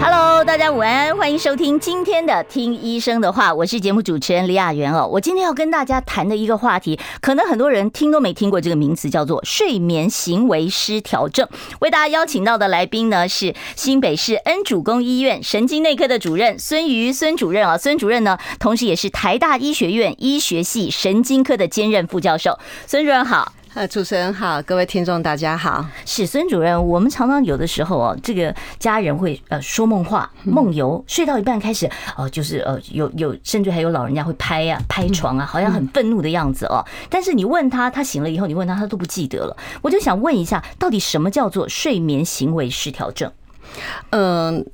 Hello，大家午安，欢迎收听今天的《听医生的话》，我是节目主持人李雅媛哦。我今天要跟大家谈的一个话题，可能很多人听都没听过这个名词，叫做睡眠行为失调症。为大家邀请到的来宾呢，是新北市恩主公医院神经内科的主任孙瑜孙主任啊。孙主任呢，同时也是台大医学院医学系神经科的兼任副教授。孙主任好。呃，主持人好，各位听众大家好。史孙主任，我们常常有的时候哦，这个家人会呃说梦话、梦游，睡到一半开始哦，就是呃有有，甚至还有老人家会拍啊拍床啊，好像很愤怒的样子哦。但是你问他，他醒了以后，你问他，他都不记得了。我就想问一下，到底什么叫做睡眠行为失调症？嗯，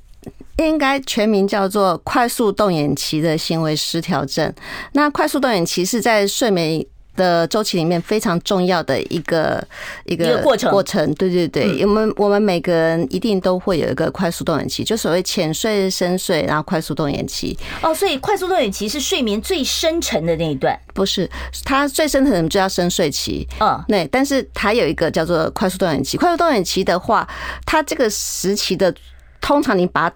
应该全名叫做快速动眼期的行为失调症。那快速动眼期是在睡眠的周期里面非常重要的一个一个过程过程，对对对，我们我们每个人一定都会有一个快速动眼期，就所谓浅睡、深睡，然后快速动眼期。哦，所以快速动眼期是睡眠最深沉的那一段？不是，它最深层就叫深睡期。嗯，对，但是它有一个叫做快速动眼期。快速动眼期的话，它这个时期的通常你把它。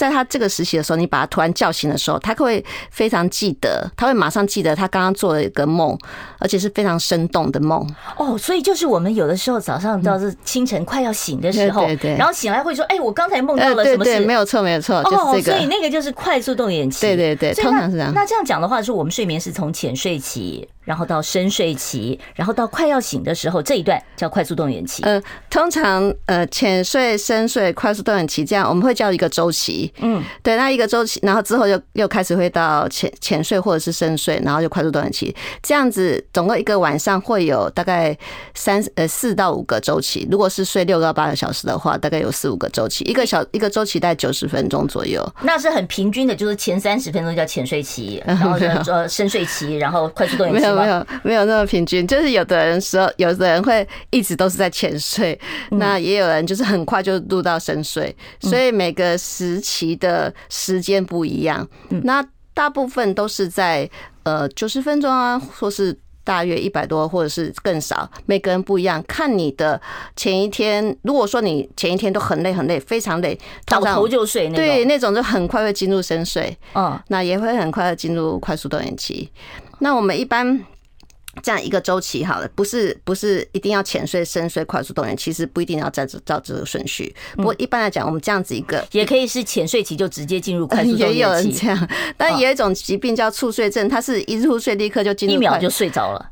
在他这个时期的时候，你把他突然叫醒的时候，他会非常记得，他会马上记得他刚刚做了一个梦，而且是非常生动的梦。哦，所以就是我们有的时候早上到是清晨快要醒的时候，对对，然后醒来会说：“哎，我刚才梦到了什么事？”对，没有错，没有错，就是这个。所以那个就是快速动眼期。对对对，通常是这样。那这样讲的话，是我们睡眠是从浅睡期。然后到深睡期，然后到快要醒的时候，这一段叫快速动眼期。呃，通常呃浅睡、深睡、快速动眼期这样，我们会叫一个周期。嗯，对，那一个周期，然后之后又又开始会到浅浅睡或者是深睡，然后就快速动眼期，这样子总共一个晚上会有大概三呃四到五个周期。如果是睡六到八个小时的话，大概有四五个周期，一个小一个周期大概九十分钟左右。那是很平均的，就是前三十分钟叫浅睡期，然后呃深睡期，然后快速动眼期。没有没有那么平均，就是有的人说，有的人会一直都是在浅睡，那也有人就是很快就入到深睡，所以每个时期的时间不一样。那大部分都是在呃九十分钟啊，或是大约一百多，或者是更少，每个人不一样。看你的前一天，如果说你前一天都很累很累，非常累，倒头就睡，对，那种就很快会进入深睡。嗯，那也会很快的进入快速动眼期。那我们一般。这样一个周期好了，不是不是一定要浅睡、深睡、快速动员，其实不一定要照这照这个顺序。不过一般来讲，我们这样子一个也可以是浅睡期就直接进入快速 动员期。也有人这样，但也有一种疾病叫猝睡症，它是一入睡立刻就进入，一秒就睡着了。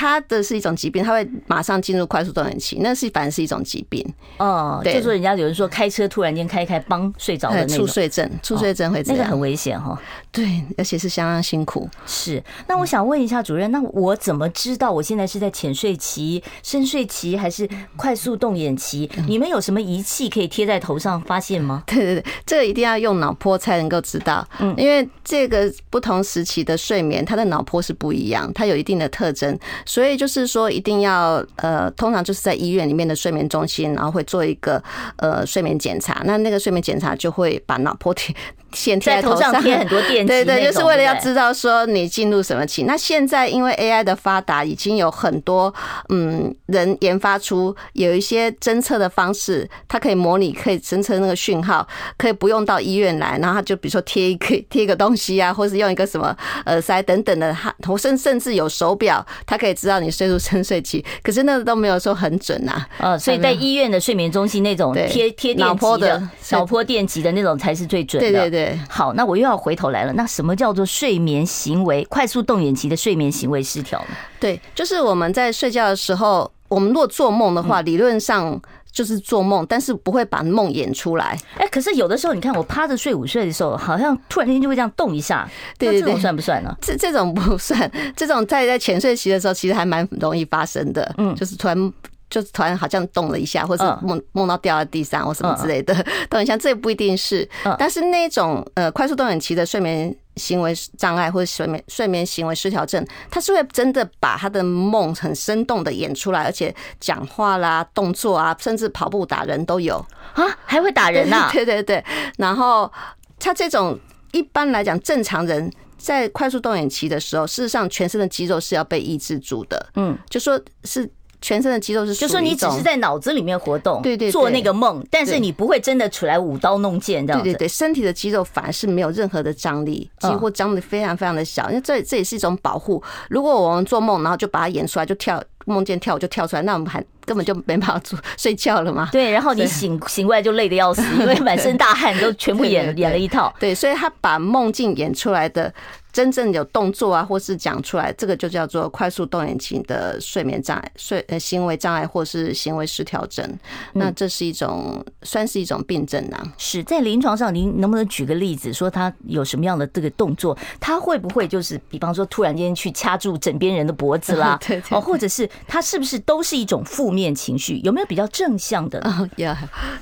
呃。它的是一种疾病，它会马上进入快速动眼期，那是反而是一种疾病。哦，就说人家有人说开车突然间开开，帮睡着的那种。猝睡症，猝睡症会这样，那个很危险哈。对，而且是相当辛苦。是，那我想问一下主任，那我怎么知道我现在是在浅睡期、深睡期还是快速动眼期？你们有什么仪器可以贴在头上发现吗？对对对，这个一定要用脑波才能够知道。嗯，因为这个不同时期的睡眠，它的脑波是不一样，它有一定的特征。所以就是说，一定要呃，通常就是在医院里面的睡眠中心，然后会做一个呃睡眠检查。那那个睡眠检查就会把脑波贴。先贴在头上贴很多电，对对，就是为了要知道说你进入什么期。那现在因为 AI 的发达，已经有很多嗯人研发出有一些侦测的方式，它可以模拟，可以侦测那个讯号，可以不用到医院来，然后它就比如说贴一个贴一个东西啊，或是用一个什么耳塞等等的，它甚甚至有手表，它可以知道你睡入深睡期。可是那个都没有说很准啊。呃，所以在医院的睡眠中心那种贴贴脑波的脑波电极的那种才是最准的。对对对。对，好，那我又要回头来了。那什么叫做睡眠行为快速动眼期的睡眠行为失调呢？对，就是我们在睡觉的时候，我们如果做梦的话，理论上就是做梦，但是不会把梦演出来。哎，可是有的时候，你看我趴着睡午睡的时候，好像突然间就会这样动一下。对对对，这种算不算呢？这这种不算，这种在在浅睡期的时候，其实还蛮容易发生的。嗯，就是突然。就突然好像动了一下，或者梦梦到掉在地上或什么之类的，动一下，这不一定是。但是那种呃快速动眼期的睡眠行为障碍或者睡眠睡眠行为失调症，他是会真的把他的梦很生动的演出来，而且讲话啦、动作啊，甚至跑步打人都有啊，还会打人呐、啊？对对对，然后他这种一般来讲正常人在快速动眼期的时候，事实上全身的肌肉是要被抑制住的，嗯，就说是。全身的肌肉是，就说你只是在脑子里面活动，对对，做那个梦，但是你不会真的出来舞刀弄剑这样子。对对对，身体的肌肉反而是没有任何的张力，几乎张力非常非常的小，因为这这也是一种保护。如果我们做梦，然后就把它演出来，就跳梦见跳舞就跳出来，那我们还根本就没办法做睡觉了嘛。对，然后你醒醒过来就累得要死，因为满身大汗都全部演演了一套。对，所以他把梦境演出来的。真正有动作啊，或是讲出来，这个就叫做快速动眼期的睡眠障碍、睡呃行为障碍，或是行为失调症。那这是一种算是一种病症啊。是在临床上，您能不能举个例子，说他有什么样的这个动作？他会不会就是，比方说突然间去掐住枕边人的脖子啦？对对。哦，或者是他是不是都是一种负面情绪？有没有比较正向的？哦，有，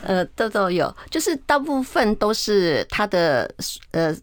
呃，都都有，就是大部分都是他的呃。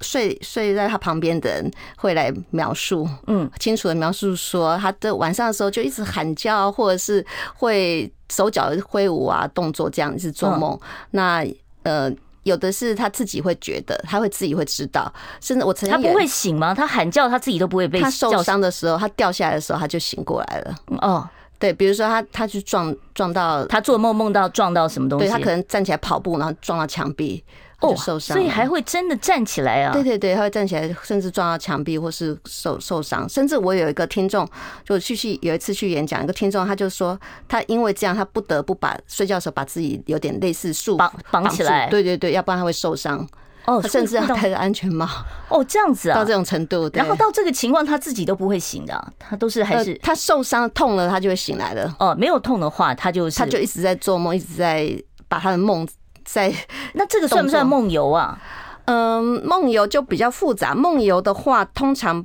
睡睡在他旁边的人会来描述，嗯，清楚的描述说，他的晚上的时候就一直喊叫，或者是会手脚挥舞啊，动作这样子做梦。那呃，有的是他自己会觉得，他会自己会知道，甚至我曾经他不会醒吗？他喊叫，他自己都不会被。他受伤的时候，他掉下来的时候，他就醒过来了。哦，对，比如说他他去撞撞到，他做梦梦到撞到什么东西，对他可能站起来跑步，然后撞到墙壁。哦，受伤，所以还会真的站起来啊？对对对，他会站起来，甚至撞到墙壁，或是受受伤。甚至我有一个听众，就去去有一次去演讲，一个听众他就说，他因为这样，他不得不把睡觉的时候把自己有点类似束绑绑起来。对对对，要不然他会受伤。哦，甚至要戴着安全帽。哦，这样子啊，到这种程度。然后到这个情况，他自己都不会醒的，他都是还是他受伤痛了，他就会醒来了。哦，没有痛的话，他就是他就一直在做梦，一直在把他的梦。在 那这个算不算梦游啊？嗯，梦游就比较复杂。梦游的话，通常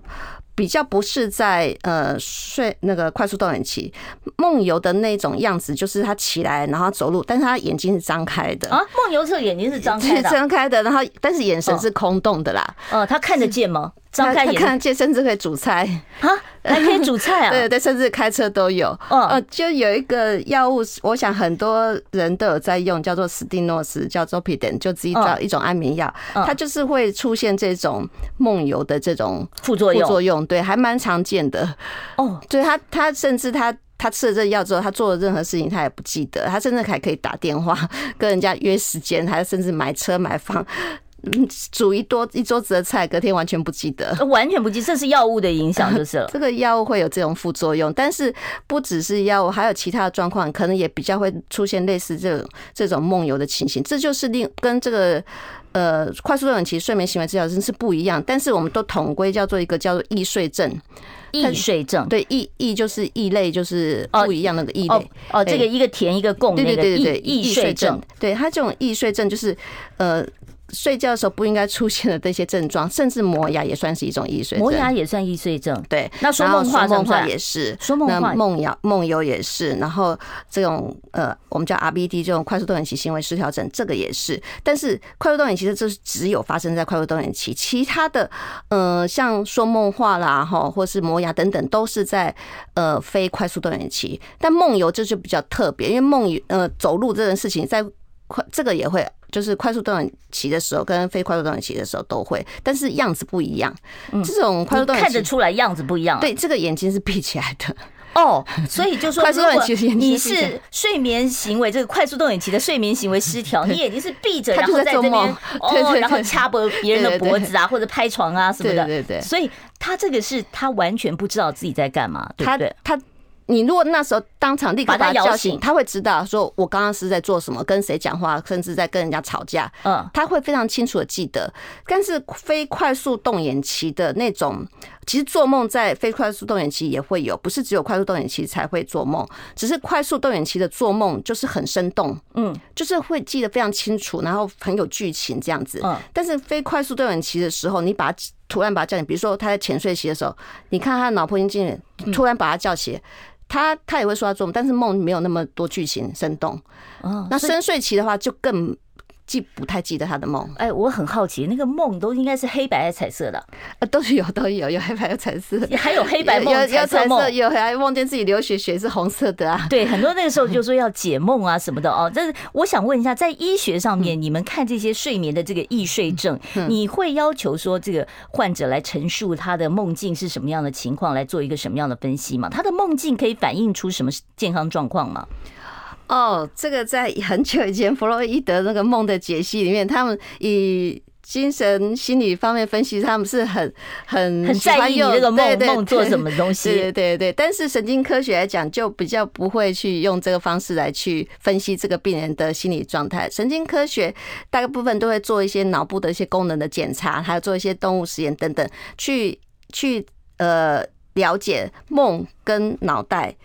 比较不是在呃睡那个快速动眼期。梦游的那种样子，就是他起来然后走路，但是他眼睛是张开的啊。梦游时候眼睛是张开的，张开的，然后但是眼神是空洞的啦。哦，他看得见吗？张开眼，他看得见，甚至可以煮菜啊。还可以煮菜啊！对对，甚至开车都有。哦，就有一个药物，我想很多人都有在用，叫做斯蒂诺斯，叫做 Zolpidem，就自己找一种安眠药，它就是会出现这种梦游的这种副作用。副作用对，还蛮常见的。哦，对他他甚至他他吃了这个药之后，他做了任何事情他也不记得，他甚至还可以打电话跟人家约时间，还甚至买车买房。煮一多一桌子的菜，隔天完全不记得，完全不记，这是药物的影响，就是了。这个药物会有这种副作用，但是不只是药物，还有其他的状况，可能也比较会出现类似这种这种梦游的情形。这就是另跟这个呃快速动眼期睡眠行为治疗症是不一样，但是我们都统归叫做一个叫做易睡症。易睡症，对，易易就是异类，就是不一样那个异类。哦，这个一个甜一个共，对对对对，易睡症，对他这种易睡症就是呃。睡觉的时候不应该出现的这些症状，甚至磨牙也算是一种易睡症。磨牙也算易睡症，对。那说梦话，梦话也是，说梦话、梦游、梦游也是。然后这种呃，我们叫 RBD 这种快速动眼期行为失调症，这个也是。但是快速动眼期这是只有发生在快速动眼期，其他的呃，像说梦话啦，哈，或是磨牙等等，都是在呃非快速动眼期。但梦游这就比较特别，因为梦游呃走路这件事情，在快这个也会。就是快速动眼期的时候，跟非快速动眼期的时候都会，但是样子不一样。这种快速动眼期看得出来样子不一样。对，这个眼睛是闭起来的哦，所以就说，快速动眼期你是睡眠行为这个快速动眼期的睡眠行为失调，你眼睛是闭着，然后在这边哦，然后掐脖别人的脖子啊，或者拍床啊什么的，对对对。所以他这个是他完全不知道自己在干嘛，对不对？他。你如果那时候当场立刻把他叫醒，他会知道说，我刚刚是在做什么，跟谁讲话，甚至在跟人家吵架。嗯，他会非常清楚的记得。但是非快速动眼期的那种，其实做梦在非快速动眼期也会有，不是只有快速动眼期才会做梦，只是快速动眼期的做梦就是很生动，嗯，就是会记得非常清楚，然后很有剧情这样子。嗯，但是非快速动眼期的时候，你把他突然把他叫醒，比如说他在浅睡期的时候，你看他的脑波音进来，突然把他叫起。他他也会说他做梦，但是梦没有那么多剧情生动。哦，那深睡期的话就更记不太记得他的梦。哎，我很好奇，那个梦都应该是黑白还是彩色的？呃，都是有 都有，有黑白有彩色，还有黑白梦、有彩色梦，有还梦见自己流血，血是红色的啊。对，很多那个时候就说要解梦啊什么的哦。但是我想问一下，在医学上面，你们看这些睡眠的这个易睡症，你会要求说这个患者来陈述他的梦境是什么样的情况，来做一个什么样的分析吗？他的梦境可以反映出什么健康状况吗？哦，这个在很久以前弗洛伊德那个梦的解析里面，他们以精神心理方面分析，他们是很很很在意你这个梦梦做什么东 西。对对对，但是神经科学来讲，就比较不会去用这个方式来去分析这个病人的心理状态。神经科学大部分都会做一些脑部的一些功能的检查，还有做一些动物实验等等，去去呃了解梦跟脑袋。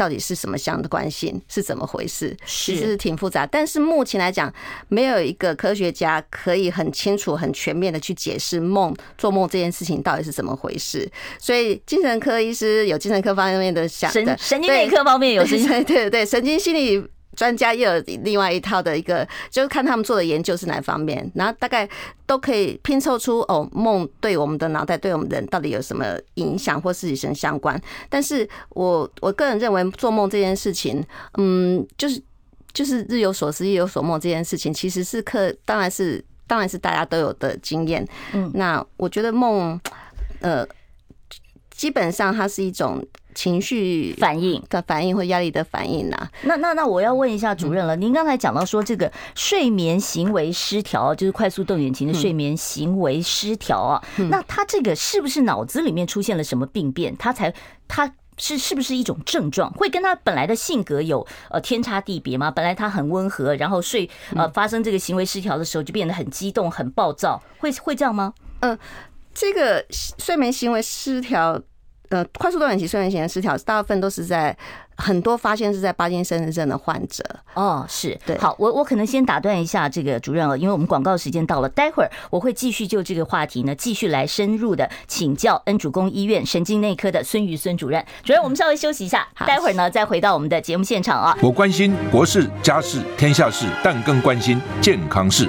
到底是什么相的关系？是怎么回事？其实是挺复杂。但是目前来讲，没有一个科学家可以很清楚、很全面的去解释梦、做梦这件事情到底是怎么回事。所以，精神科医师有精神科方面的想的，神神经内科方面有神经，对对对，神经心理。专家又有另外一套的一个，就是看他们做的研究是哪方面，然后大概都可以拼凑出哦，梦对我们的脑袋、对我们人到底有什么影响或是什么相关。但是我我个人认为，做梦这件事情，嗯，就是就是日有所思夜有所梦这件事情，其实是课，当然是当然是大家都有的经验。嗯，那我觉得梦，呃，基本上它是一种。情绪反应的反应或压力的反应呐，那那那我要问一下主任了。您刚才讲到说这个睡眠行为失调，就是快速动眼期的睡眠行为失调啊，那他这个是不是脑子里面出现了什么病变？他才他是是不是一种症状？会跟他本来的性格有呃天差地别吗？本来他很温和，然后睡呃发生这个行为失调的时候就变得很激动、很暴躁，会会这样吗？嗯，这个睡眠行为失调。呃，快速动眼期睡眠型的失调，大部分都是在很多发现是在巴金森症的患者。哦，是对。好，我我可能先打断一下这个主任哦，因为我们广告时间到了，待会儿我会继续就这个话题呢，继续来深入的请教恩主公医院神经内科的孙瑜孙主任。主任，我们稍微休息一下，待会儿呢再回到我们的节目现场啊。我关心国事、家事、天下事，但更关心健康事。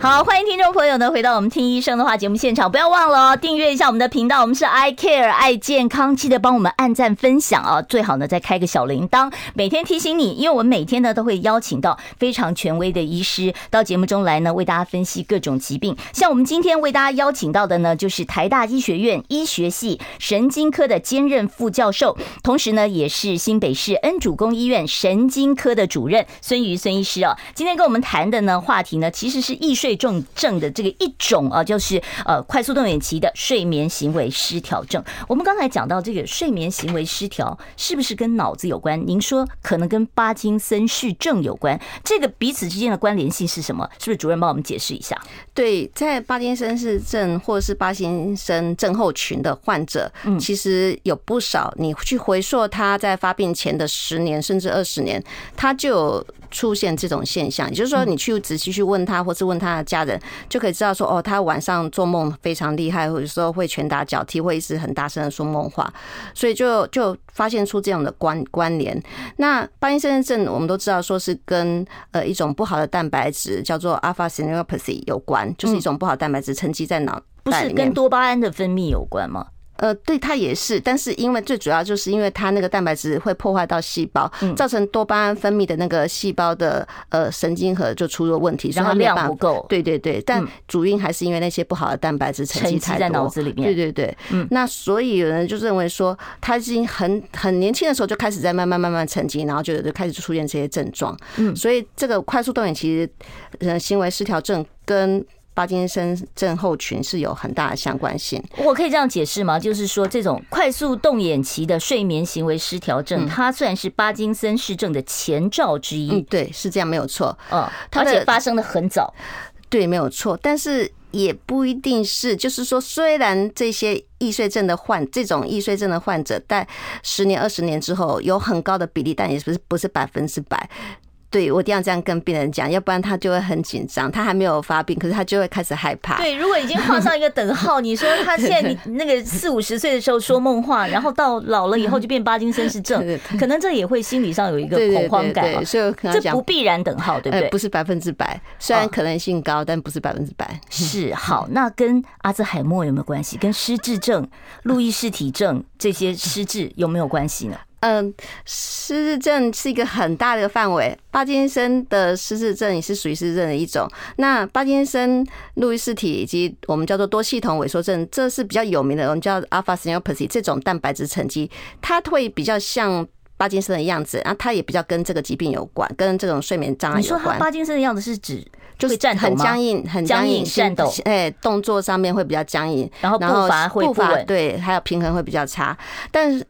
好，欢迎听众朋友呢回到我们听医生的话节目现场，不要忘了哦，订阅一下我们的频道，我们是 I Care 爱健康，记得帮我们按赞分享啊，最好呢再开个小铃铛，每天提醒你，因为我们每天呢都会邀请到非常权威的医师到节目中来呢，为大家分析各种疾病。像我们今天为大家邀请到的呢，就是台大医学院医学系神经科的兼任副教授，同时呢也是新北市恩主公医院神经科的主任孙瑜孙医师啊。今天跟我们谈的呢话题呢，其实是艺术睡。重症的这个一种啊，就是呃快速动眼期的睡眠行为失调症。我们刚才讲到这个睡眠行为失调是不是跟脑子有关？您说可能跟巴金森氏症有关，这个彼此之间的关联性是什么？是不是主任帮我们解释一下？对，在巴金森氏症或者是巴金森症候群的患者，嗯，其实有不少。你去回溯他在发病前的十年甚至二十年，他就有出现这种现象。也就是说，你去仔细去问他，或是问他的。家人就可以知道说，哦，他晚上做梦非常厉害，或者说会拳打脚踢，会一直很大声的说梦话，所以就就发现出这样的关关联。那巴金森症我们都知道说是跟呃一种不好的蛋白质叫做 alpha synaptopathy 有关，就是一种不好的蛋白质沉积在脑。不是跟多巴胺的分泌有关吗？呃，对，它也是，但是因为最主要就是因为它那个蛋白质会破坏到细胞，造成多巴胺分泌的那个细胞的呃神经核就出了问题，然后量不够。对对对，但主因还是因为那些不好的蛋白质沉积，在脑子里面。对对对，嗯，那所以有人就认为说，他已经很很年轻的时候就开始在慢慢慢慢沉积，然后就就开始出现这些症状。嗯，所以这个快速动眼其实呃行为失调症跟巴金森症候群是有很大的相关性。我可以这样解释吗？就是说，这种快速动眼期的睡眠行为失调症，它算是巴金森氏症的前兆之一。嗯，对，是这样，没有错。嗯，而且发生的很早。对，没有错，但是也不一定是，就是说，虽然这些易睡症的患这种易睡症的患者，在十年、二十年之后有很高的比例，但也不是不是百分之百。对，我一定要这样跟病人讲，要不然他就会很紧张。他还没有发病，可是他就会开始害怕。对，如果已经画上一个等号，你说他现在你那个四五十岁的时候说梦话，然后到老了以后就变巴金森氏症，可能这也会心理上有一个恐慌感。对，所以这不必然等号，对不对？不是百分之百，虽然可能性高，但不是百分之百。是好，那跟阿兹海默有没有关系？跟失智症、路易氏体症这些失智有没有关系呢？嗯，失智症是一个很大的范围。巴金森的失智症也是属于失智症的一种。那巴金森、路易斯体以及我们叫做多系统萎缩症，这是比较有名的，我们叫 alpha synuclein 这种蛋白质沉积，它会比较像巴金森的样子，然后它也比较跟这个疾病有关，跟这种睡眠障碍有关。你说它巴金森的样子是指就是很僵硬、很僵硬、颤抖，哎，动作上面会比较僵硬，然后步伐会不稳，对，还有平衡会比较差，但是。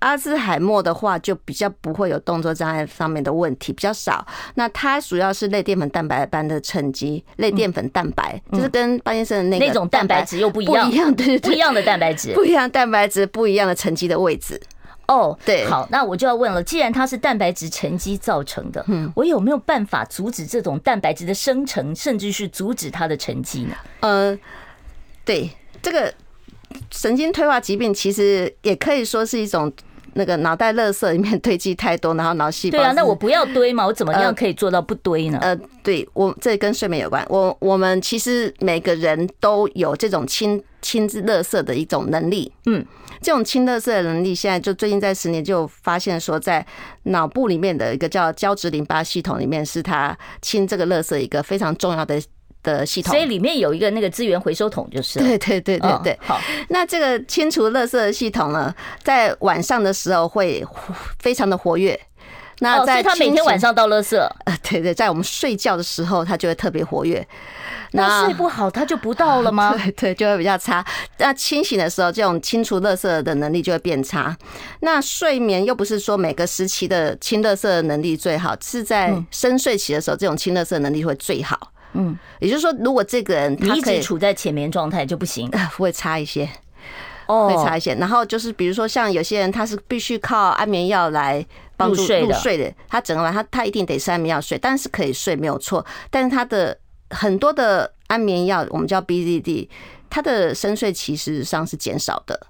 阿兹海默的话就比较不会有动作障碍方面的问题，比较少。那它主要是类淀粉蛋白般的沉积，类淀粉蛋白，就是跟巴金森的那个那种蛋白质又不一样，不一样，对，不一样的蛋白质，不一样蛋白质，不一样的沉积的位置。哦，对，好，那我就要问了，既然它是蛋白质沉积造成的，嗯，我有没有办法阻止这种蛋白质的生成，甚至是阻止它的沉积呢？呃，对，这个神经退化疾病其实也可以说是一种。那个脑袋垃圾里面堆积太多，然后脑细胞。对啊，那我不要堆嘛，我怎么样可以做到不堆呢？呃，呃，对我这跟睡眠有关。我我们其实每个人都有这种清清垃圾的一种能力。嗯，这种清垃圾的能力，现在就最近在十年就发现说，在脑部里面的一个叫胶质淋巴系统里面，是它清这个垃圾一个非常重要的。的系统，所以里面有一个那个资源回收桶，就是对对对对对。好，那这个清除垃圾的系统呢，在晚上的时候会非常的活跃。那在他每天晚上倒垃圾，呃，对对，在我们睡觉的时候，他就会特别活跃。那睡不好，他就不到了吗？对对，就会比较差。那清醒的时候，这种清除垃圾的能力就会变差。那睡眠又不是说每个时期的清垃圾的能力最好，是在深睡期的时候，这种清垃圾的能力会最好。嗯，也就是说，如果这个人他一直处在浅眠状态就不行，会差一些，哦，会差一些。然后就是，比如说像有些人，他是必须靠安眠药来帮助入睡的，他整个晚上他他一定得吃安眠药睡，但是可以睡没有错。但是他的很多的安眠药，我们叫 BZD，他的深睡其实上是减少的。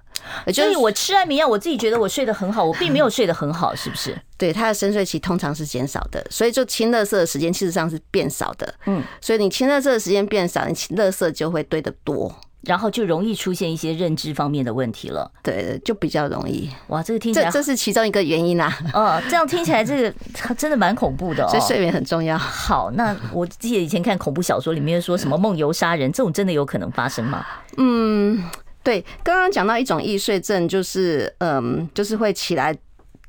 所以我吃安眠药，我自己觉得我睡得很好，我并没有睡得很好，是不是？对，他的深睡期通常是减少的，所以就清垃圾的时间其实上是变少的。嗯，所以你清垃圾的时间变少，你清垃圾就会堆得多，然后就容易出现一些认知方面的问题了。对，就比较容易。哇，这个听起来这这是其中一个原因啊。哦，这样听起来这个真的蛮恐怖的哦。所以睡眠很重要。好，那我记得以前看恐怖小说里面说什么梦游杀人，这种真的有可能发生吗？嗯。对，刚刚讲到一种易碎症，就是嗯，就是会起来，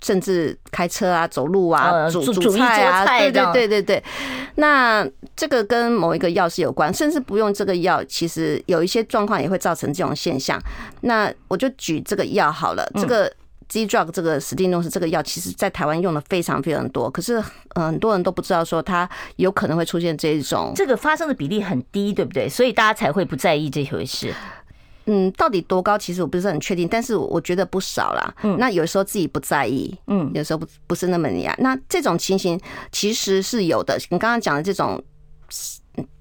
甚至开车啊、走路啊、煮煮菜啊，对对对对对。那这个跟某一个药是有关，甚至不用这个药，其实有一些状况也会造成这种现象。那我就举这个药好了，这个 Z-Drug 这个史蒂诺斯这个药，其实在台湾用的非常非常多，可是很多人都不知道说它有可能会出现这一种，这个发生的比例很低，对不对？所以大家才会不在意这回事。嗯，到底多高？其实我不是很确定，但是我觉得不少啦。嗯，那有时候自己不在意，嗯，有时候不不是那么厉害。那这种情形其实是有的。你刚刚讲的这种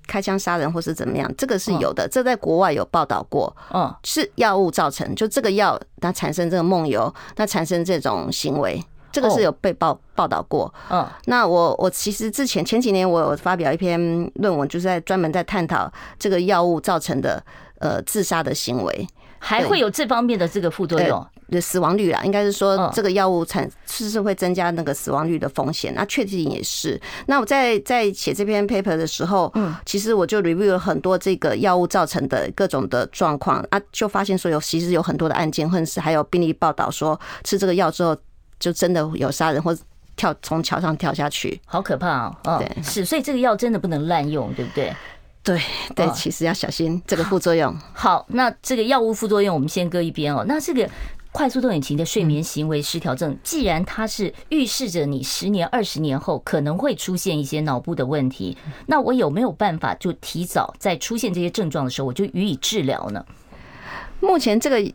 开枪杀人或是怎么样，这个是有的。这在国外有报道过，嗯，是药物造成，就这个药它产生这个梦游，那产生这种行为，这个是有被报报道过。嗯，那我我其实之前前几年我有发表一篇论文，就是在专门在探讨这个药物造成的。呃，自杀的行为还会有这方面的这个副作用，的死亡率啦，应该是说这个药物产是不是会增加那个死亡率的风险？那确定也是。那我在在写这篇 paper 的时候，嗯，其实我就 review 了很多这个药物造成的各种的状况啊，就发现说有其实有很多的案件，或者是还有病例报道说吃这个药之后就真的有杀人或跳从桥上跳下去，好可怕哦！对，是，所以这个药真的不能滥用，对不对？对对，其实要小心这个副作用。好，那这个药物副作用我们先搁一边哦。那这个快速动眼期的睡眠行为失调症，既然它是预示着你十年、二十年后可能会出现一些脑部的问题，那我有没有办法就提早在出现这些症状的时候，我就予以治疗呢？目前这个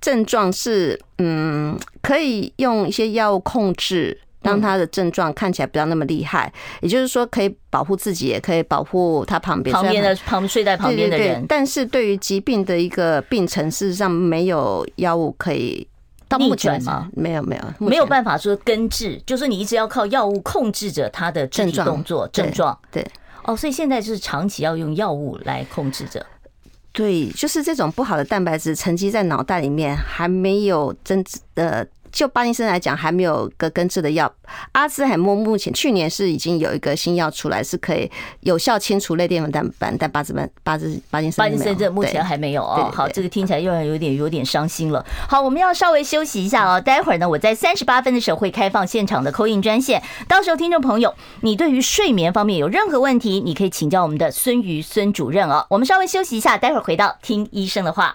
症状是，嗯，可以用一些药物控制。当他的症状看起来不要那么厉害，也就是说可以保护自己，也可以保护他旁边旁边的旁睡在旁边的人。但是对于疾病的一个病程，事实上没有药物可以逆转吗？没有，没有，没有办法说根治，就是你一直要靠药物控制着他的肢体动作症状。对，哦，所以现在就是长期要用药物来控制着。对，就是这种不好的蛋白质沉积在脑袋里面，还没有真的。就巴金森来讲，还没有个根治的药。阿兹海默目前去年是已经有一个新药出来，是可以有效清除类淀粉蛋白，但巴兹曼巴兹巴金森巴金森这目前还没有哦。好，这个听起来又有点有点伤心了。好，我们要稍微休息一下哦。待会儿呢，我在三十八分的时候会开放现场的扣印专线，到时候听众朋友，你对于睡眠方面有任何问题，你可以请教我们的孙瑜孙主任哦。我们稍微休息一下，待会儿回到听医生的话。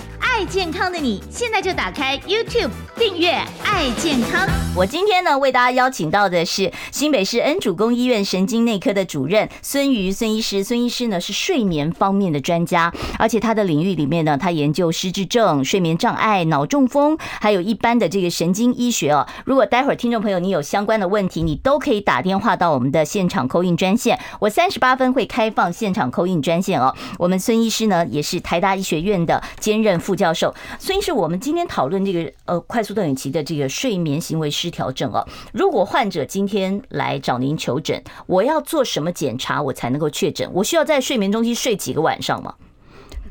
爱健康的你，现在就打开 YouTube 订阅“爱健康”。我今天呢，为大家邀请到的是新北市恩主公医院神经内科的主任孙瑜孙医师。孙医师呢是睡眠方面的专家，而且他的领域里面呢，他研究失智症、睡眠障碍、脑中风，还有一般的这个神经医学哦。如果待会儿听众朋友你有相关的问题，你都可以打电话到我们的现场扣印专线。我三十八分会开放现场扣印专线哦。我们孙医师呢也是台大医学院的兼任副教授，所以是我们今天讨论这个呃快速动眼期的这个睡眠行为失调症哦。如果患者今天来找您求诊，我要做什么检查我才能够确诊？我需要在睡眠中心睡几个晚上吗？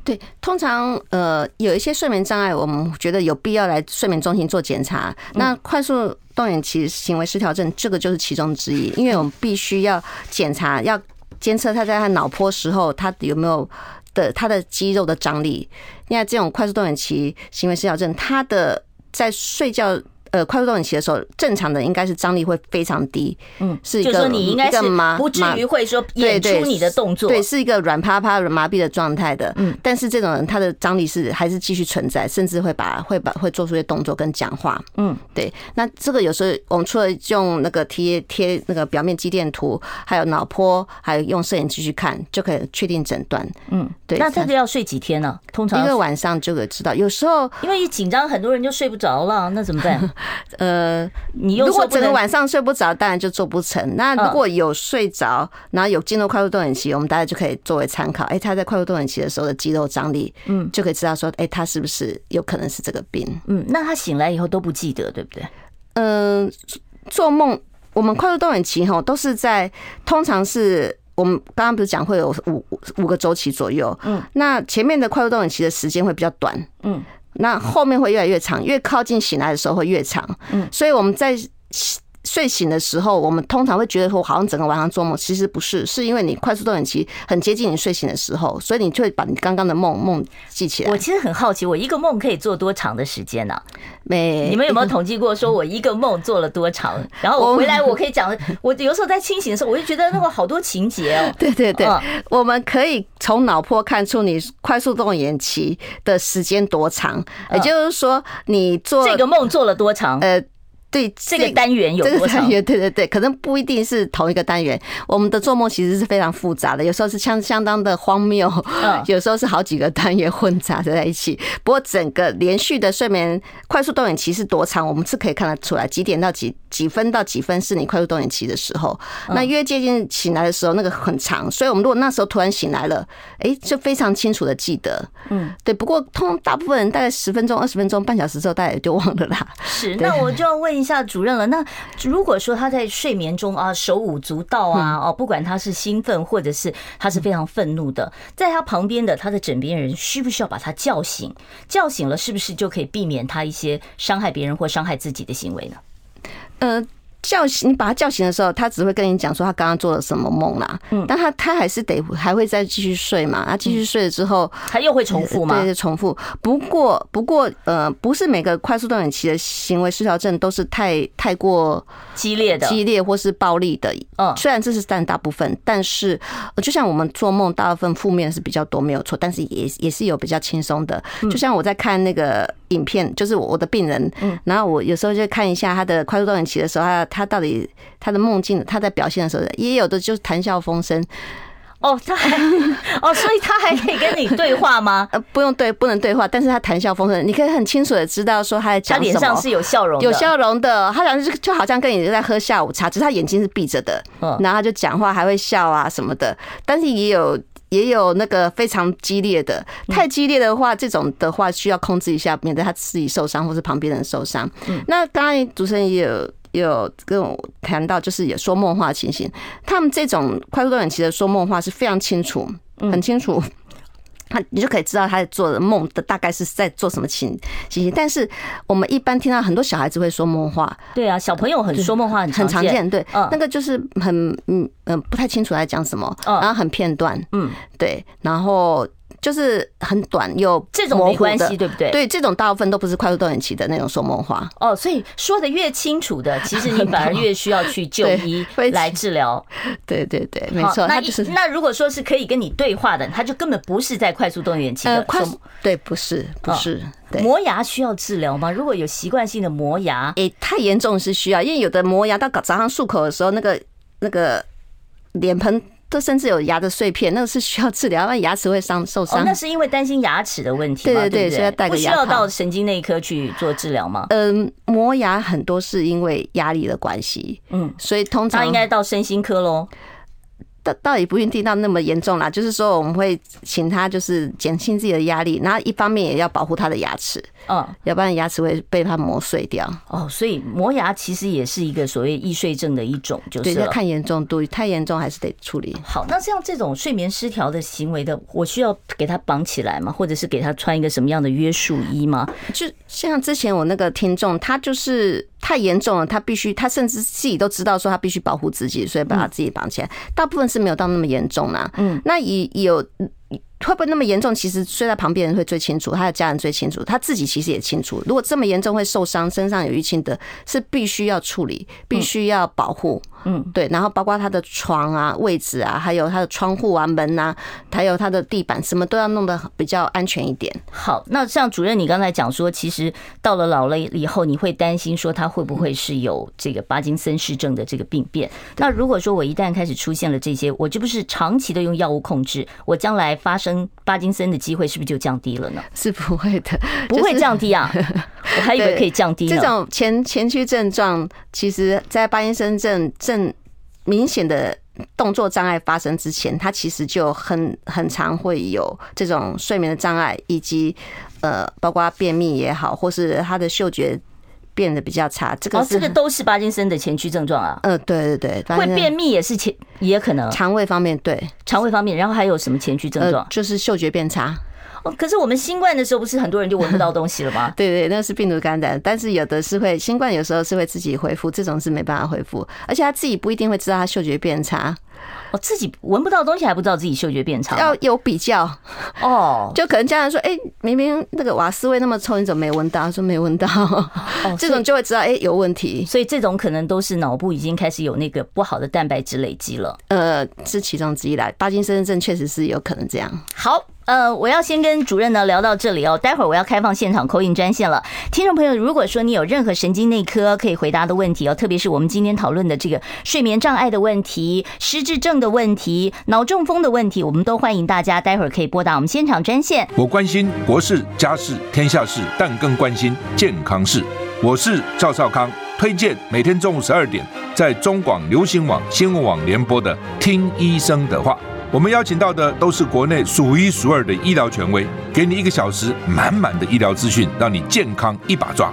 对，通常呃有一些睡眠障碍，我们觉得有必要来睡眠中心做检查。那快速动眼期行为失调症这个就是其中之一，因为我们必须要检查，要监测他在他脑波时候他有没有。的他的肌肉的张力，你看这种快速动眼期行为失调症，他的在睡觉。呃，快速动眼期的时候，正常的应该是张力会非常低，嗯，是一个，就说你应该是不至于会说演出你的动作，对，是一个软趴趴、软麻痹的状态的，嗯，但是这种人他的张力是还是继续存在，甚至会把会把会做出一些动作跟讲话，嗯，对，那这个有时候我们除了用那个贴贴那个表面肌电图，还有脑波，还有用摄影机去看，就可以确定诊断，嗯，对。那这个要睡几天呢？通常一个晚上就可以知道，有时候因为一紧张，很多人就睡不着了，那怎么办？呃，你如果整个晚上睡不着，当然就做不成。那如果有睡着，然后有进入快速动眼期，我们大家就可以作为参考。哎，他在快速动眼期的时候的肌肉张力，嗯，就可以知道说，哎，他是不是有可能是这个病？嗯，那他醒来以后都不记得，对不对？嗯，做梦，我们快速动眼期哈，都是在通常是我们刚刚不是讲会有五五个周期左右，嗯，那前面的快速动眼期的时间会比较短，嗯。那后面会越来越长，越靠近醒来的时候会越长。嗯，所以我们在睡醒的时候，我们通常会觉得说，好像整个晚上做梦，其实不是，是因为你快速动眼期很接近你睡醒的时候，所以你就会把你刚刚的梦梦记起来。我其实很好奇，我一个梦可以做多长的时间呢？没，你们有没有统计过，说我一个梦做了多长？然后我回来我可以讲，我有时候在清醒的时候，我就觉得那个好多情节哦。对对对，我们可以从脑波看出你快速动眼期的时间多长，也就是说你做这个梦做了多长？呃。对这个单元有多长？对对对，可能不一定是同一个单元。我们的做梦其实是非常复杂的，有时候是相相当的荒谬，有时候是好几个单元混杂在一起。不过整个连续的睡眠快速动眼期是多长，我们是可以看得出来，几点到几几分到几分是你快速动眼期的时候。那越接近醒来的时候，那个很长。所以我们如果那时候突然醒来了，哎，就非常清楚的记得。嗯，对。不过通大部分人大概十分钟、二十分钟、半小时之后，大家也就忘了啦。是，那我就要问。一下主任了，那如果说他在睡眠中啊手舞足蹈啊哦，不管他是兴奋或者是他是非常愤怒的，在他旁边的他的枕边人需不需要把他叫醒？叫醒了是不是就可以避免他一些伤害别人或伤害自己的行为呢？呃，叫醒你把他叫醒的时候，他只会跟你讲说他刚刚做了什么梦啦。嗯，但他他还是得还会再继续睡嘛。他继续睡了之后，他又会重复吗？对，重复。不过不过呃，不是每个快速动眼期的行为失调症都是太太过激烈的、激烈或是暴力的。嗯，虽然这是占大部分，但是就像我们做梦，大部分负面是比较多，没有错。但是也也是有比较轻松的。就像我在看那个影片，就是我的病人，嗯，然后我有时候就看一下他的快速动眼期的时候，他。他到底他的梦境，他在表现的时候，也有的就是谈笑风生。哦，他还哦，所以他还可以跟你对话吗？呃，不用对，不能对话，但是他谈笑风生，你可以很清楚的知道说他在讲什么。他脸上是有笑容，有笑容的。他好像就就好像跟你在喝下午茶，只是他眼睛是闭着的。嗯，然后他就讲话还会笑啊什么的，但是也有也有那个非常激烈的，太激烈的话，这种的话需要控制一下，免得他自己受伤或是旁边人受伤。嗯，那刚才主持人也有。有跟我谈到，就是有说梦话情形，他们这种快速动眼期的说梦话是非常清楚，很清楚，他你就可以知道他在做的梦的大概是在做什么情情形。但是我们一般听到很多小孩子会说梦话，对啊，小朋友很说梦话很很常见，对，那个就是很嗯嗯不太清楚在讲什么，然后很片段，嗯，对，然后。就是很短又这种没关系，对不对？对，这种大部分都不是快速动眼期的那种说梦话。哦，所以说的越清楚的，其实你反而越需要去就医 来治疗。对对对，没错。那就是那如果说是可以跟你对话的，他就根本不是在快速动眼期的。快对，不是不是。磨牙需要治疗吗？如果有习惯性的磨牙，诶，太严重是需要，因为有的磨牙到早上漱口的时候，那个那个脸盆。都甚至有牙的碎片，那个是需要治疗，因为牙齿会伤受伤。那是因为担心牙齿的问题吗？对对对，所以要戴个牙套。不需要到神经内科去做治疗吗？嗯，磨牙很多是因为压力的关系，嗯，所以通常应该到身心科喽。倒倒也不一定到那么严重啦，就是说我们会请他就是减轻自己的压力，然后一方面也要保护他的牙齿，嗯，要不然牙齿会被他磨碎掉。哦，所以磨牙其实也是一个所谓易碎症的一种，就是对，要看严重度，太严重还是得处理。好，那像这种睡眠失调的行为的，我需要给他绑起来吗？或者是给他穿一个什么样的约束衣吗？就像之前我那个听众，他就是。太严重了，他必须，他甚至自己都知道说他必须保护自己，所以把他自己绑起来。大部分是没有到那么严重啦。嗯，那也有。会不会那么严重？其实睡在旁边人会最清楚，他的家人最清楚，他自己其实也清楚。如果这么严重会受伤，身上有淤青的，是必须要处理，必须要保护。嗯，对。然后包括他的床啊、位置啊，还有他的窗户啊、门啊，还有他的地板，什么都要弄得比较安全一点。好，那像主任你刚才讲说，其实到了老了以后，你会担心说他会不会是有这个帕金森氏症的这个病变？那如果说我一旦开始出现了这些，我这不是长期的用药物控制，我将来发生。帕金森的机会是不是就降低了呢？是不会的，不会降低啊！我 还以为可以降低呢。这种前前驱症状，其实在帕金森症症明显的动作障碍发生之前，他其实就很很常会有这种睡眠的障碍，以及呃，包括便秘也好，或是他的嗅觉。变得比较差，这个哦，这个都是帕金森的前驱症状啊。呃，对对对，会便秘也是前，也可能肠胃方面，对肠胃方面，然后还有什么前驱症状？就是嗅觉变差。可是我们新冠的时候，不是很多人就闻不到东西了吗？对对，那是病毒感染，但是有的是会新冠，有时候是会自己恢复，这种是没办法恢复，而且他自己不一定会知道他嗅觉变差。我自己闻不到东西还不知道自己嗅觉变差，要有比较哦。就可能家人说：“哎，明明那个瓦斯味那么臭，你怎么没闻到？”他说：“没闻到。”哦，这种就会知道哎有问题。所以这种可能都是脑部已经开始有那个不好的蛋白质累积了。呃，是其中之一来，巴金森症确实是有可能这样。好。呃，我要先跟主任呢聊到这里哦，待会儿我要开放现场 call in 专线了。听众朋友，如果说你有任何神经内科可以回答的问题哦，特别是我们今天讨论的这个睡眠障碍的问题、失智症的问题、脑中风的问题，我们都欢迎大家待会儿可以拨打我们现场专线。我关心国事、家事、天下事，但更关心健康事。我是赵少康，推荐每天中午十二点在中广流行网、新闻网联播的《听医生的话》。我们邀请到的都是国内数一数二的医疗权威，给你一个小时满满的医疗资讯，让你健康一把抓。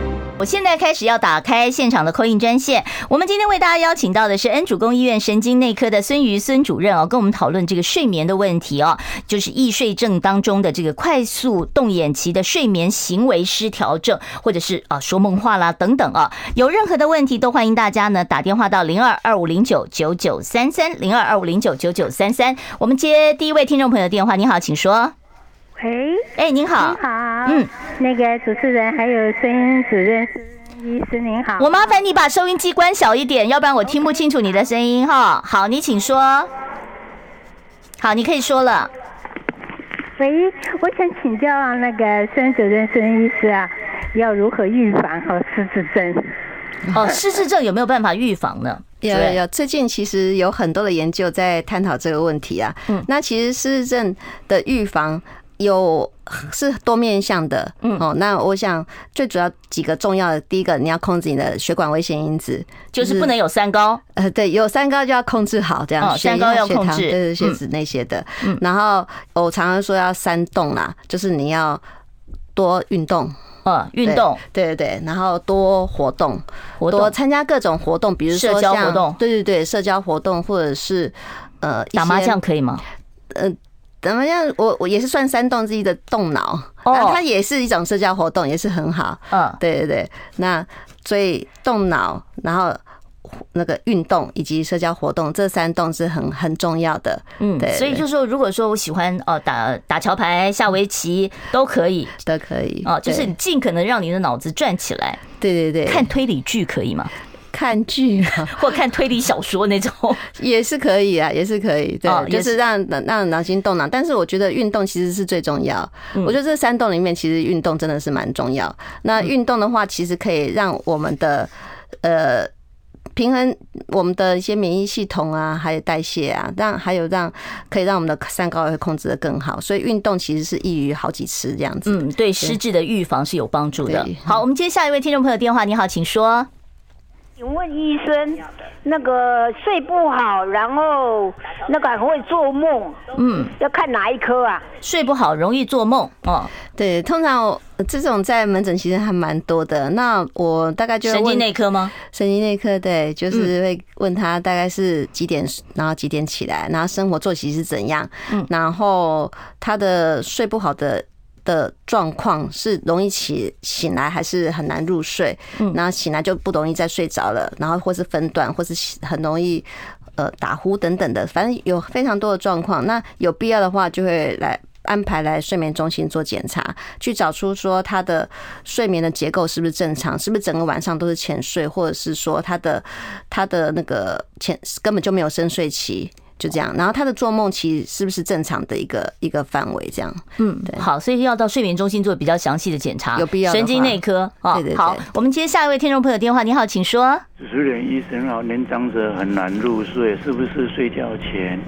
我现在开始要打开现场的 call in 专线。我们今天为大家邀请到的是恩主公医院神经内科的孙瑜孙主任哦，跟我们讨论这个睡眠的问题哦，就是易睡症当中的这个快速动眼期的睡眠行为失调症，或者是啊说梦话啦等等啊。有任何的问题都欢迎大家呢打电话到零二二五零九九九三三零二二五零九九九三三。我们接第一位听众朋友的电话，你好，请说。喂，哎，您好，您好，嗯，那个主持人还有声音主任医师您好，我麻烦你把收音机关小一点，要不然我听不清楚你的声音哈。好，你请说。好，你可以说了。喂，我想请教那个孙主任、孙医师啊，要如何预防和失智症？哦，失智症有没有办法预防呢？有有有，最近其实有很多的研究在探讨这个问题啊。嗯，那其实失智症的预防。有是多面向的，嗯，哦，那我想最主要几个重要的，第一个你要控制你的血管危险因子，就是不能有三高，呃，对，有三高就要控制好，这样，三高要控制，对对，血脂那些的，嗯，然后我常常说要三动啦，就是你要多运动，嗯，运动，对对对，然后多活动，多参加各种活动，比如说社交活动，对对对，社交活动或者是呃打麻将可以吗？呃。怎么样？我我也是算三动之一的动脑，哦，它也是一种社交活动，也是很好。嗯，对对对。那所以动脑，然后那个运动以及社交活动，这三动是很很重要的。嗯，对。所以就是说，如果说我喜欢哦打打桥牌、下围棋，都可以，都可以。哦，就是你尽可能让你的脑子转起来。对对对。看推理剧可以吗？看剧啊，或看推理小说那种 也是可以啊，也是可以。对，就是让让脑筋动脑。但是我觉得运动其实是最重要。我觉得这三动里面，其实运动真的是蛮重要。那运动的话，其实可以让我们的呃平衡我们的一些免疫系统啊，还有代谢啊，让还有让可以让我们的三高也会控制的更好。所以运动其实是易于好几次这样子。嗯，对失智的预防是有帮助的。好，我们接下一位听众朋友电话。你好，请说。请问医生，那个睡不好，然后那个还会做梦，嗯，要看哪一科啊？睡不好容易做梦哦，对，通常这种在门诊其实还蛮多的。那我大概就神经内科吗？神经内科对，就是会问他大概是几点，然后几点起来，然后生活作息是怎样，嗯，然后他的睡不好的。的状况是容易起醒来，还是很难入睡？嗯，然后醒来就不容易再睡着了，然后或是分段，或是很容易呃打呼等等的，反正有非常多的状况。那有必要的话，就会来安排来睡眠中心做检查，去找出说他的睡眠的结构是不是正常，是不是整个晚上都是浅睡，或者是说他的他的那个浅根本就没有深睡期。就这样，然后他的做梦其实是不是正常的一个一个范围？这样，嗯，对，好，所以要到睡眠中心做比较详细的检查，有必要。神经内科啊，对对对。好，我们接下一位听众朋友电话，你好，请说。主持人医生好，年长者很难入睡，是不是睡觉前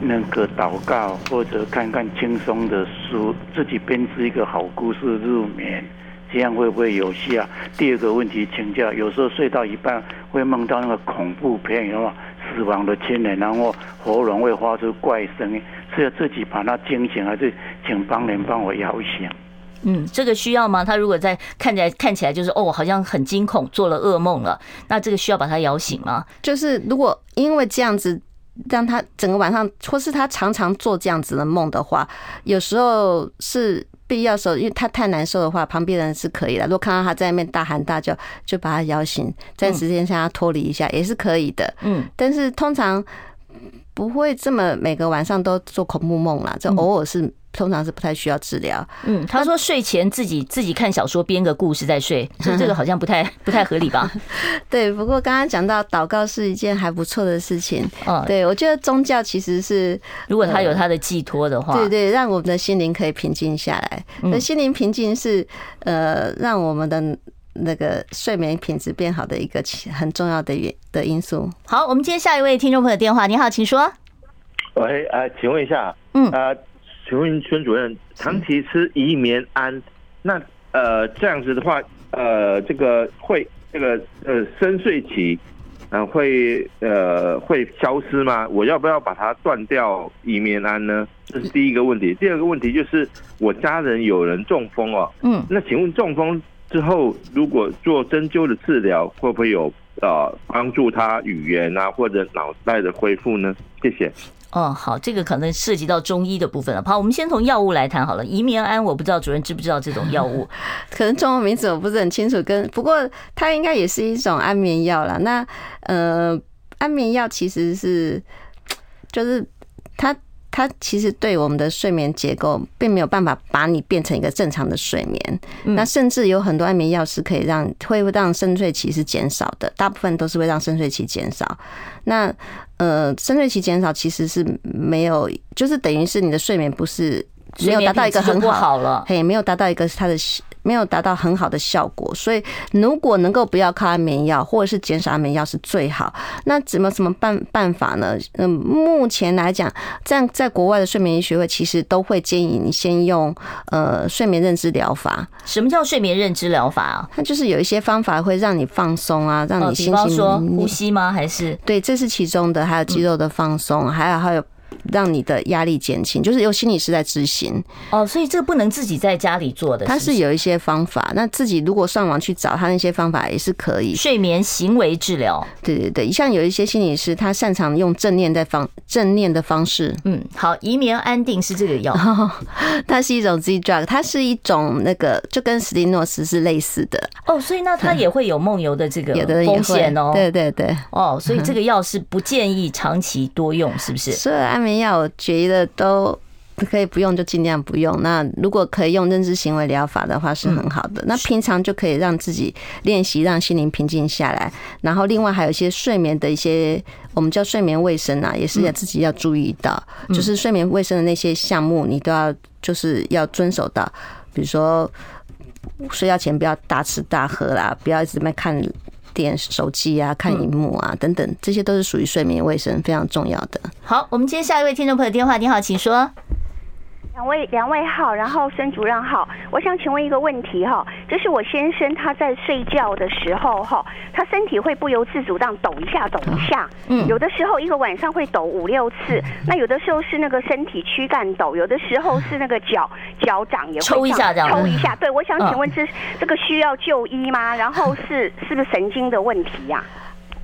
那个祷告或者看看轻松的书，自己编织一个好故事入眠，这样会不会有效？第二个问题请教，有时候睡到一半会梦到那个恐怖片，有吗？死亡的亲人，然后喉咙会发出怪声音，是要自己把他惊醒，还是请帮人帮我摇醒？嗯，这个需要吗？他如果在看起来看起来就是哦，好像很惊恐，做了噩梦了，那这个需要把他摇醒吗？就是如果因为这样子让他整个晚上，或是他常常做这样子的梦的话，有时候是。必要时候，因为他太难受的话，旁边人是可以的。如果看到他在那边大喊大叫，就把他摇醒，暂时先让他脱离一下，也是可以的。嗯，但是通常不会这么每个晚上都做恐怖梦啦，这偶尔是。通常是不太需要治疗。嗯，他说睡前自己自己看小说，编个故事再睡，所以这个好像不太不太合理吧？对，不过刚刚讲到祷告是一件还不错的事情。嗯，对，我觉得宗教其实是，如果他有他的寄托的话，对对，让我们的心灵可以平静下来。那心灵平静是呃，让我们的那个睡眠品质变好的一个很重要的原的因素。好，我们接下一位听众朋友电话。你好，请说。喂，呃，请问一下，嗯，呃。请问孙主任，长期吃怡眠安，那呃这样子的话，呃这个会这个呃深睡期，呃会呃会消失吗？我要不要把它断掉怡眠安呢？这是第一个问题。第二个问题就是我家人有人中风哦，嗯，那请问中风之后如果做针灸的治疗，会不会有呃帮助他语言啊或者脑袋的恢复呢？谢谢。哦，好，这个可能涉及到中医的部分了。好，我们先从药物来谈好了。怡眠安，我不知道主任知不知道这种药物，可能中文名字我不是很清楚。跟不过它应该也是一种安眠药啦。那呃，安眠药其实是就是它。它其实对我们的睡眠结构并没有办法把你变成一个正常的睡眠。那甚至有很多安眠药是可以让会让深睡期是减少的，大部分都是会让深睡期减少。那呃，深睡期减少其实是没有，就是等于是你的睡眠不是没有达到一个很好了，嘿，没有达到一个它的。没有达到很好的效果，所以如果能够不要靠安眠药，或者是减少安眠药是最好。那怎么什么办办法呢？嗯，目前来讲，在在国外的睡眠医学会其实都会建议你先用呃睡眠认知疗法。什么叫睡眠认知疗法啊？它就是有一些方法会让你放松啊，让你心情。比方说呼吸吗？还是？对，这是其中的，还有肌肉的放松，还有还有。让你的压力减轻，就是由心理师在执行哦，所以这个不能自己在家里做的是是？它是有一些方法，那自己如果上网去找他那些方法也是可以。睡眠行为治疗，对对对，像有一些心理师，他擅长用正念在方正念的方式。嗯，好，怡眠安定是这个药，它是一种 Z drug，它是一种那个就跟史蒂诺斯是类似的哦，所以那它也会有梦游的这个 风险哦。对对对，哦，所以这个 药是不建议长期多用，是不是？所以安眠药我觉得都可以不用，就尽量不用。那如果可以用认知行为疗法的话，是很好的。那平常就可以让自己练习，让心灵平静下来。然后另外还有一些睡眠的一些，我们叫睡眠卫生啊，也是要自己要注意到，就是睡眠卫生的那些项目，你都要就是要遵守到。比如说睡觉前不要大吃大喝啦，不要一直在看。点手机啊，看荧幕啊，等等，这些都是属于睡眠卫生非常重要的。好，我们接下一位听众朋友电话，你好，请说。两位两位好，然后孙主任好，我想请问一个问题哈，就是我先生他在睡觉的时候哈，他身体会不由自主这样抖一下抖一下，嗯，有的时候一个晚上会抖五六次，那有的时候是那个身体躯干抖，有的时候是那个脚 脚掌也会抽一下这样，抽一下，对，我想请问这这个需要就医吗？然后是 是不是神经的问题呀？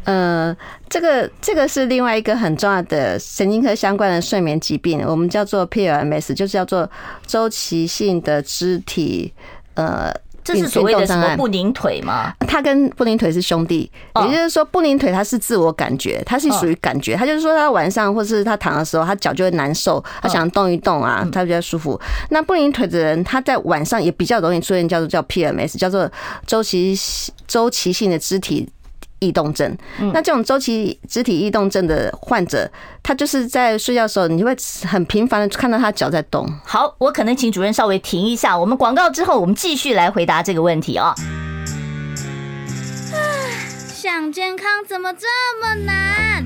呃，这个这个是另外一个很重要的神经科相关的睡眠疾病，我们叫做 PLMS，就是叫做周期性的肢体呃，这是所谓的什么不宁腿吗？它跟不宁腿是兄弟，也就是说不宁腿它是自我感觉，它是属于感觉，他就是说他晚上或是他躺的时候，他脚就会难受，他想动一动啊，他比较舒服。那不宁腿的人，他在晚上也比较容易出现叫做叫 PLMS，叫做周期周期性的肢体。异动症，那这种周期肢体异动症的患者，他就是在睡觉的时候，你就会很频繁的看到他脚在动。好，我可能请主任稍微停一下，我们广告之后，我们继续来回答这个问题啊。想健康怎么这么难？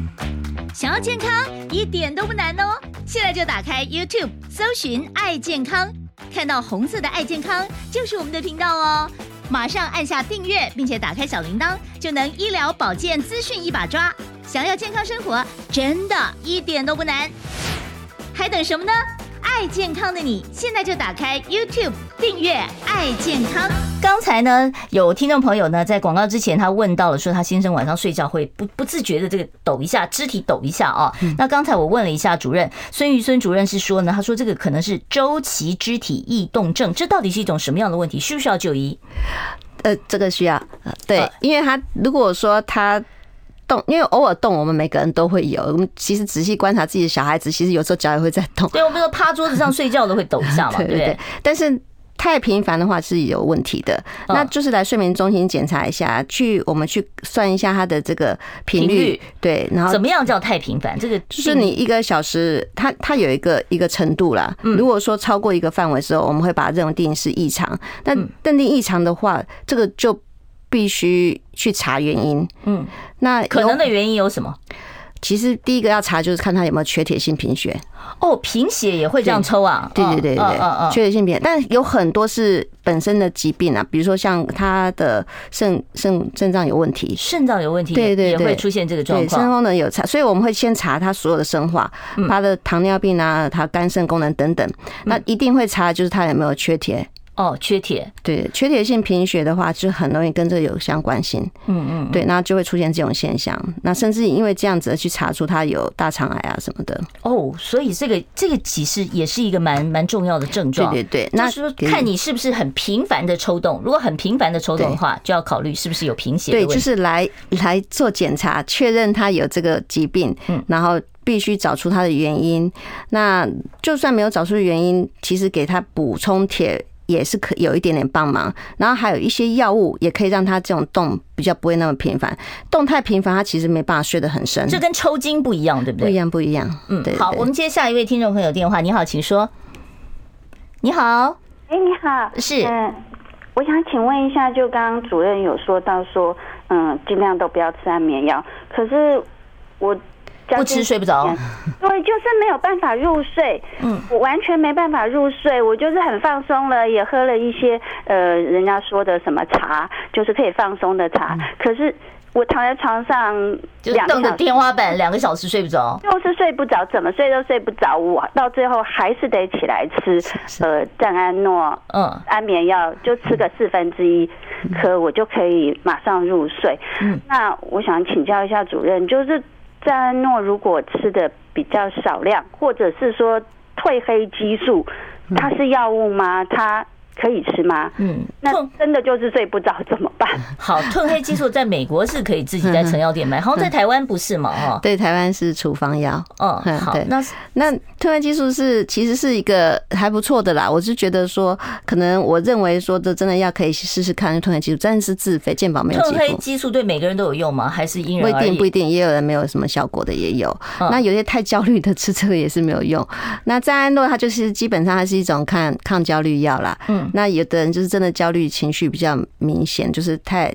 想要健康一点都不难哦，现在就打开 YouTube 搜寻“爱健康”，看到红色的“爱健康”就是我们的频道哦。马上按下订阅，并且打开小铃铛，就能医疗保健资讯一把抓。想要健康生活，真的一点都不难，还等什么呢？爱健康的你，现在就打开 YouTube 订阅“爱健康”。刚才呢，有听众朋友呢，在广告之前，他问到了说，他先生晚上睡觉会不不自觉的这个抖一下，肢体抖一下啊。那刚才我问了一下主任孙玉孙主任是说呢，他说这个可能是周期肢体异动症，这到底是一种什么样的问题？需不需要就医？呃，这个需要，对，因为他如果说他。动，因为偶尔动，我们每个人都会有。我们其实仔细观察自己的小孩子，其实有时候脚也会在动。对，我们说趴桌子上睡觉都会抖一下嘛，对不对？但是太频繁的话是有问题的，那就是来睡眠中心检查一下，去我们去算一下他的这个频率。对，然后怎么样叫太频繁？这个就是你一个小时，它它有一个一个程度啦。如果说超过一个范围之后，我们会把它认定是异常。那认定异常的话，这个就。必须去查原因，嗯，那可能的原因有什么？其实第一个要查就是看他有没有缺铁性贫血。哦，贫血也会这样抽啊？对对对对对，缺铁性贫血，但有很多是本身的疾病啊，比如说像他的肾肾肾脏有问题，肾脏有问题，对对也会出现这个状况。肾功能有差，所以我们会先查他所有的生化，他的糖尿病啊，他肝肾功能等等，那一定会查就是他有没有缺铁。哦，缺铁，对，缺铁性贫血的话，就很容易跟这有相关性。嗯嗯，对，那就会出现这种现象。那甚至因为这样子而去查出他有大肠癌啊什么的。哦，所以这个这个其实也是一个蛮蛮重要的症状。对对对，那就是说看你是不是很频繁的抽动。如果很频繁的抽动的话，就要考虑是不是有贫血。对，就是来来做检查，确认他有这个疾病。嗯，然后必须找出他的原因。那就算没有找出原因，其实给他补充铁。也是可有一点点帮忙，然后还有一些药物也可以让他这种动比较不会那么频繁，动太频繁他其实没办法睡得很深。这跟抽筋不一样，对不对？不一样，不一样。嗯，对。好，我们接下一位听众朋友电话。你好，请说。你好，哎，你好，是。嗯，我想请问一下，就刚刚主任有说到说，嗯，尽量都不要吃安眠药，可是我。不吃睡不着，对，就是没有办法入睡。嗯，我完全没办法入睡，我就是很放松了，也喝了一些呃，人家说的什么茶，就是可以放松的茶。可是我躺在床上，就瞪着天花板两个小时睡不着，就是睡不着，怎么睡都睡不着。我到最后还是得起来吃呃赞安诺，嗯，安眠药，就吃个四分之一颗，我就可以马上入睡。嗯，那我想请教一下主任，就是。赞安诺如果吃的比较少量，或者是说褪黑激素，它是药物吗？它可以吃吗？嗯，那真的就是睡不着怎么办？好，褪黑激素在美国是可以自己在成药店买，好像在台湾不是嘛？哈，对，台湾是处方药。哦，好，那那褪黑激素是其实是一个还不错的啦。我是觉得说，可能我认为说这真的要可以试试看褪黑激素，真的是自费健保没有。褪黑激素对每个人都有用吗？还是因人？不一定，不一定，也有人没有什么效果的也有。那有些太焦虑的吃这个也是没有用。那赞安诺它就是基本上它是一种抗抗焦虑药啦。嗯，那有的人就是真的焦虑情绪比较明显，就是太。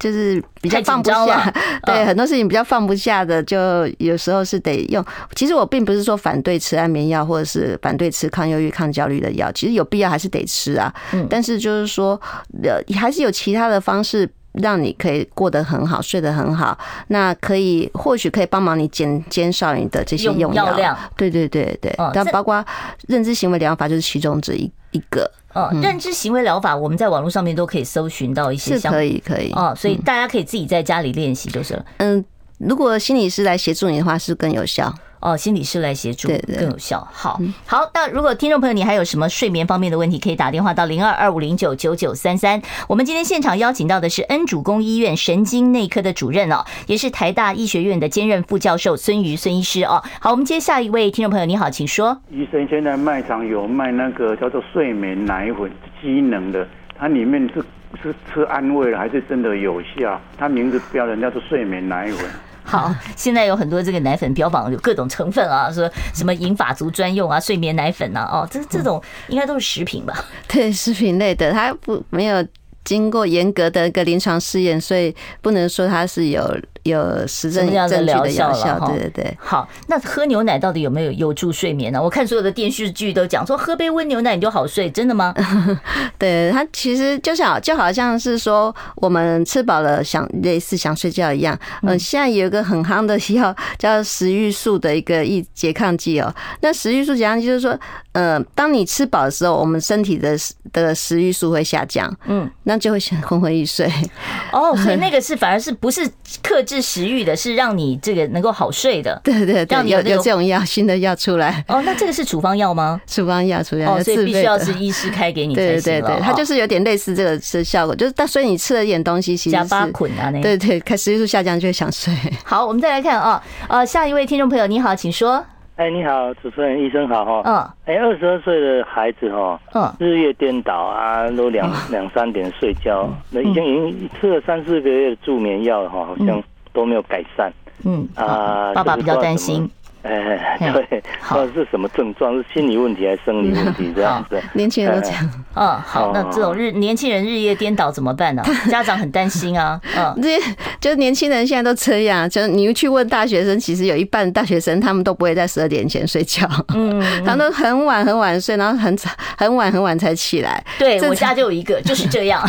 就是比较放不下，对很多事情比较放不下的，就有时候是得用。其实我并不是说反对吃安眠药，或者是反对吃抗忧郁、抗焦虑的药，其实有必要还是得吃啊。但是就是说，呃，还是有其他的方式让你可以过得很好，睡得很好。那可以或许可以帮忙你减减少你的这些用药量。对对对对，但包括认知行为疗法就是其中之一一个。哦，认知行为疗法，我们在网络上面都可以搜寻到一些，是可以可以哦，所以大家可以自己在家里练习就是了。嗯，如果心理师来协助你的话，是更有效。哦，心理师来协助更有效。好，好，那如果听众朋友你还有什么睡眠方面的问题，可以打电话到零二二五零九九九三三。我们今天现场邀请到的是恩主公医院神经内科的主任哦，也是台大医学院的兼任副教授孙瑜孙医师哦。好，我们接下一位听众朋友，你好，请说。医生现在卖场有卖那个叫做睡眠奶粉，机能的，它里面是是吃安慰了，还是真的有效？它名字标的叫做睡眠奶粉。好，现在有很多这个奶粉标榜有各种成分啊，说什么银发族专用啊，睡眠奶粉啊，哦，这这种应该都是食品吧？对，食品类的，它不没有经过严格的一个临床试验，所以不能说它是有。有实证证据的疗效，对对对。好，那喝牛奶到底有没有有助睡眠呢？我看所有的电视剧都讲说，喝杯温牛奶你就好睡，真的吗？对，它其实就像就好像是说，我们吃饱了想类似想睡觉一样。嗯，现在有一个很夯的药叫食欲素的一个抑拮抗剂哦。那食欲素拮抗剂就是说，呃，当你吃饱的时候，我们身体的的食欲素会下降，嗯，那就会想昏昏欲睡。哦，所以那个是反而是不是克制食欲的，是让你这个能够好睡的。对 对对，有有这种药，新的药出来。哦，那这个是处方药吗？处方药，处方药，所以必须要是医师开给你。对对对，它就是有点类似这个是效果，就是但所以你吃了一点东西，其实加巴捆啊，那对对，开食欲素下降就会想睡。好，我们再来看啊，呃，下一位听众朋友，你好，请说。哎，你好，主持人，医生好哈。嗯。哎，二十二岁的孩子哈，嗯，日夜颠倒啊，都两两三点睡觉，那已经已经吃了三四个月的助眠药了哈，好像。都没有改善，嗯啊，爸爸比较担心。哎，对，好，是什么症状？是心理问题还是生理问题？这样子，年轻人都这样。嗯，好，那这种日年轻人日夜颠倒怎么办呢？家长很担心啊。嗯，这就是年轻人现在都这样，就你去问大学生，其实有一半大学生他们都不会在十二点前睡觉，嗯，他们都很晚很晚睡，然后很早很晚很晚才起来。对，我家就有一个就是这样。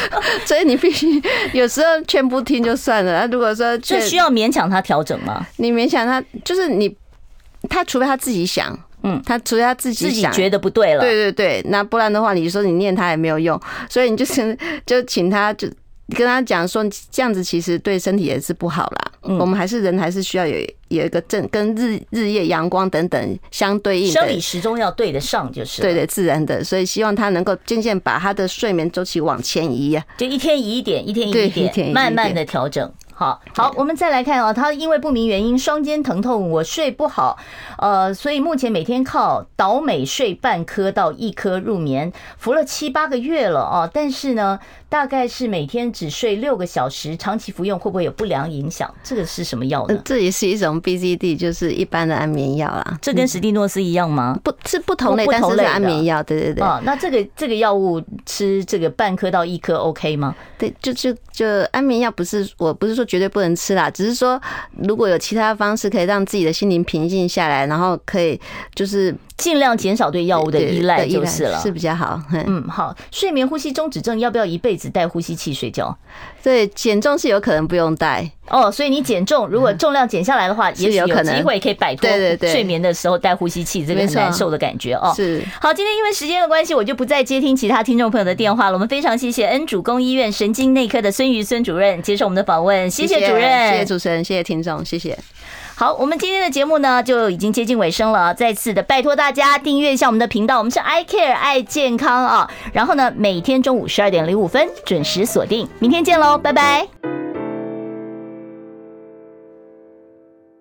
所以你必须有时候劝不听就算了。那如果说这需要勉强他调整吗？你勉强他，就是你，他除非他自己想，嗯，他除非他自己自己觉得不对了，对对对，那不然的话，你说你念他也没有用，所以你就是就请他就。跟他讲说，这样子其实对身体也是不好啦。嗯，我们还是人，还是需要有有一个正跟日日夜阳光等等相对应的，生理时钟要对得上，就是对的自然的。所以希望他能够渐渐把他的睡眠周期往前移呀，就一天移一点，一天移一点，慢慢的调整。好好，我们再来看啊，他因为不明原因双肩疼痛，我睡不好，呃，所以目前每天靠倒美睡半颗到一颗入眠，服了七八个月了哦，但是呢，大概是每天只睡六个小时，长期服用会不会有不良影响？这个是什么药呢？这也是一种 BZD，就是一般的安眠药啦。这跟史蒂诺斯一样吗？不是不同类，但是是安眠药。对对对。啊，那这个这个药物吃这个半颗到一颗 OK 吗？对，就就就安眠药不是，我不是说绝对不能吃啦，只是说如果有其他方式可以让自己的心灵平静下来，然后可以就是尽量减少对药物的依赖就是了，是比较好。嗯，好，睡眠呼吸中止症要不要一辈子带呼吸器睡觉？对，减重是有可能不用带哦，所以你减重，如果重量减下来的话，也许有机会可以摆脱睡眠的时候带呼吸器这个很难受的感觉哦。是，好，今天因为时间的关系，我就不再接听其他听众朋友的电话了。我们非常谢谢恩主公医院神经内科的孙瑜孙主任接受我们的访问，谢谢主任，谢谢主持人，谢谢听众，谢谢。好，我们今天的节目呢就已经接近尾声了，再次的拜托大家订阅一下我们的频道，我们是 I Care 爱健康啊，然后呢每天中午十二点零五分准时锁定，明天见喽，拜拜。